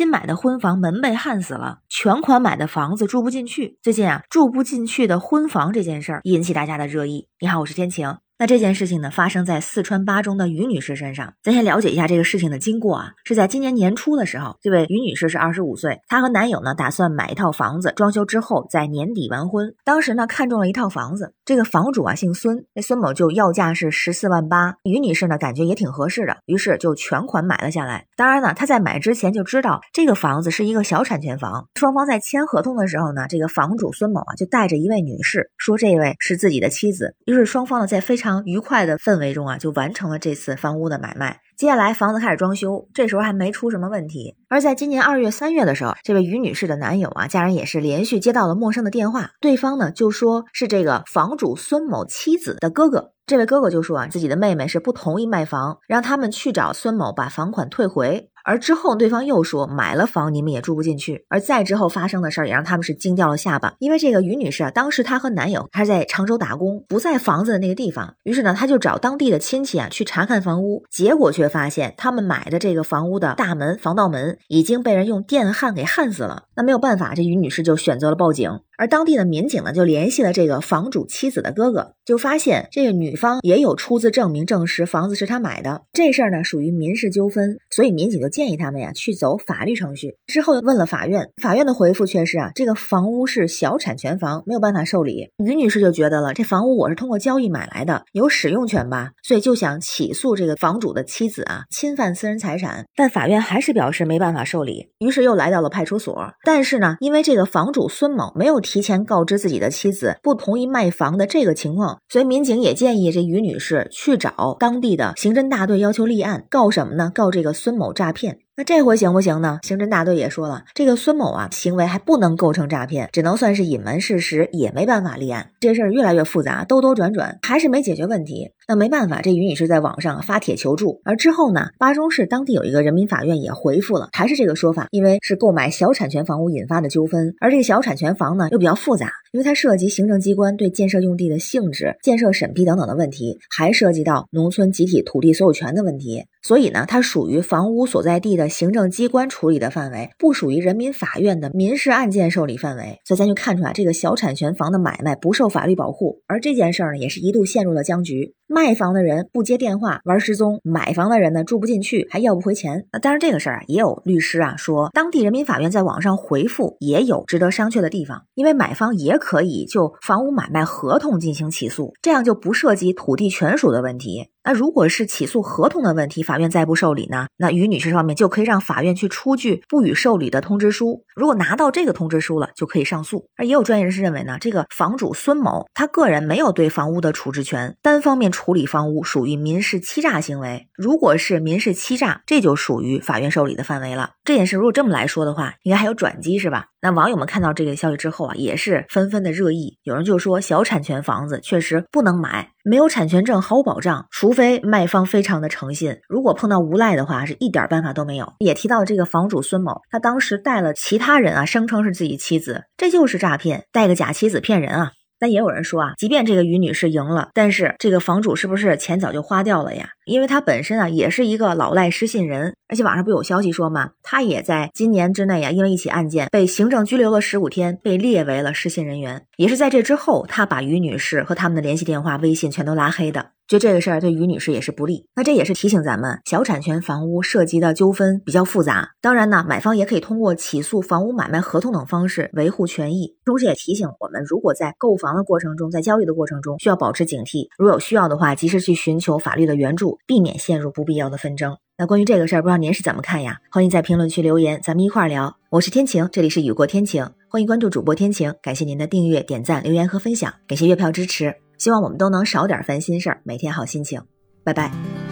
新买的婚房门被焊死了，全款买的房子住不进去。最近啊，住不进去的婚房这件事儿引起大家的热议。你好，我是天晴。那这件事情呢，发生在四川巴中的于女士身上。咱先了解一下这个事情的经过啊，是在今年年初的时候，这位于女士是二十五岁，她和男友呢打算买一套房子，装修之后在年底完婚。当时呢看中了一套房子，这个房主啊姓孙，那孙某就要价是十四万八，于女士呢感觉也挺合适的，于是就全款买了下来。当然呢，她在买之前就知道这个房子是一个小产权房，双方在签合同的时候呢，这个房主孙某啊就带着一位女士说这位是自己的妻子，于是双方呢在非常愉快的氛围中啊，就完成了这次房屋的买卖。接下来房子开始装修，这时候还没出什么问题。而在今年二月、三月的时候，这位于女士的男友啊，家人也是连续接到了陌生的电话，对方呢就说是这个房主孙某妻子的哥哥。这位哥哥就说啊，自己的妹妹是不同意卖房，让他们去找孙某把房款退回。而之后，对方又说买了房你们也住不进去。而再之后发生的事儿也让他们是惊掉了下巴，因为这个于女士啊，当时她和男友还在常州打工，不在房子的那个地方。于是呢，她就找当地的亲戚啊去查看房屋，结果却发现他们买的这个房屋的大门防盗门已经被人用电焊给焊死了。那没有办法，这于女士就选择了报警。而当地的民警呢，就联系了这个房主妻子的哥哥，就发现这个女方也有出资证明证实房子是他买的。这事儿呢属于民事纠纷，所以民警就建议他们呀去走法律程序。之后又问了法院，法院的回复却是啊，这个房屋是小产权房，没有办法受理。于女士就觉得了，这房屋我是通过交易买来的，有使用权吧，所以就想起诉这个房主的妻子啊，侵犯私人财产。但法院还是表示没办法受理，于是又来到了派出所。但是呢，因为这个房主孙某没有。提前告知自己的妻子不同意卖房的这个情况，所以民警也建议这于女士去找当地的刑侦大队要求立案，告什么呢？告这个孙某诈骗。那这回行不行呢？刑侦大队也说了，这个孙某啊行为还不能构成诈骗，只能算是隐瞒事实，也没办法立案。这事儿越来越复杂，兜兜转转还是没解决问题。那没办法，这于女士在网上发帖求助，而之后呢，巴中市当地有一个人民法院也回复了，还是这个说法，因为是购买小产权房屋引发的纠纷，而这个小产权房呢又比较复杂，因为它涉及行政机关对建设用地的性质、建设审批等等的问题，还涉及到农村集体土地所有权的问题。所以呢，它属于房屋所在地的行政机关处理的范围，不属于人民法院的民事案件受理范围。所以咱就看出来，这个小产权房的买卖不受法律保护。而这件事儿呢，也是一度陷入了僵局。卖房的人不接电话，玩失踪；买房的人呢，住不进去，还要不回钱。那当然，这个事儿啊，也有律师啊说，当地人民法院在网上回复也有值得商榷的地方，因为买方也可以就房屋买卖合同进行起诉，这样就不涉及土地权属的问题。那如果是起诉合同的问题，法院再不受理呢？那于女士方面就可以让法院去出具不予受理的通知书。如果拿到这个通知书了，就可以上诉。而也有专业人士认为呢，这个房主孙某他个人没有对房屋的处置权，单方面处理房屋属于民事欺诈行为。如果是民事欺诈，这就属于法院受理的范围了。这件事如果这么来说的话，应该还有转机是吧？那网友们看到这个消息之后啊，也是纷纷的热议。有人就说，小产权房子确实不能买，没有产权证毫无保障，除非卖方非常的诚信。如果碰到无赖的话，是一点办法都没有。也提到这个房主孙某，他当时带了其他人啊，声称是自己妻子，这就是诈骗，带个假妻子骗人啊。但也有人说啊，即便这个于女士赢了，但是这个房主是不是钱早就花掉了呀？因为他本身啊也是一个老赖失信人，而且网上不有消息说嘛，他也在今年之内啊，因为一起案件被行政拘留了十五天，被列为了失信人员。也是在这之后，他把于女士和他们的联系电话、微信全都拉黑的。就这个事儿对于女士也是不利，那这也是提醒咱们，小产权房屋涉及的纠纷比较复杂。当然呢，买方也可以通过起诉房屋买卖合同等方式维护权益。同时也提醒我们，如果在购房的过程中，在交易的过程中，需要保持警惕，如有需要的话，及时去寻求法律的援助，避免陷入不必要的纷争。那关于这个事儿，不知道您是怎么看呀？欢迎在评论区留言，咱们一块儿聊。我是天晴，这里是雨过天晴，欢迎关注主播天晴，感谢您的订阅、点赞、留言和分享，感谢月票支持。希望我们都能少点烦心事儿，每天好心情。拜拜。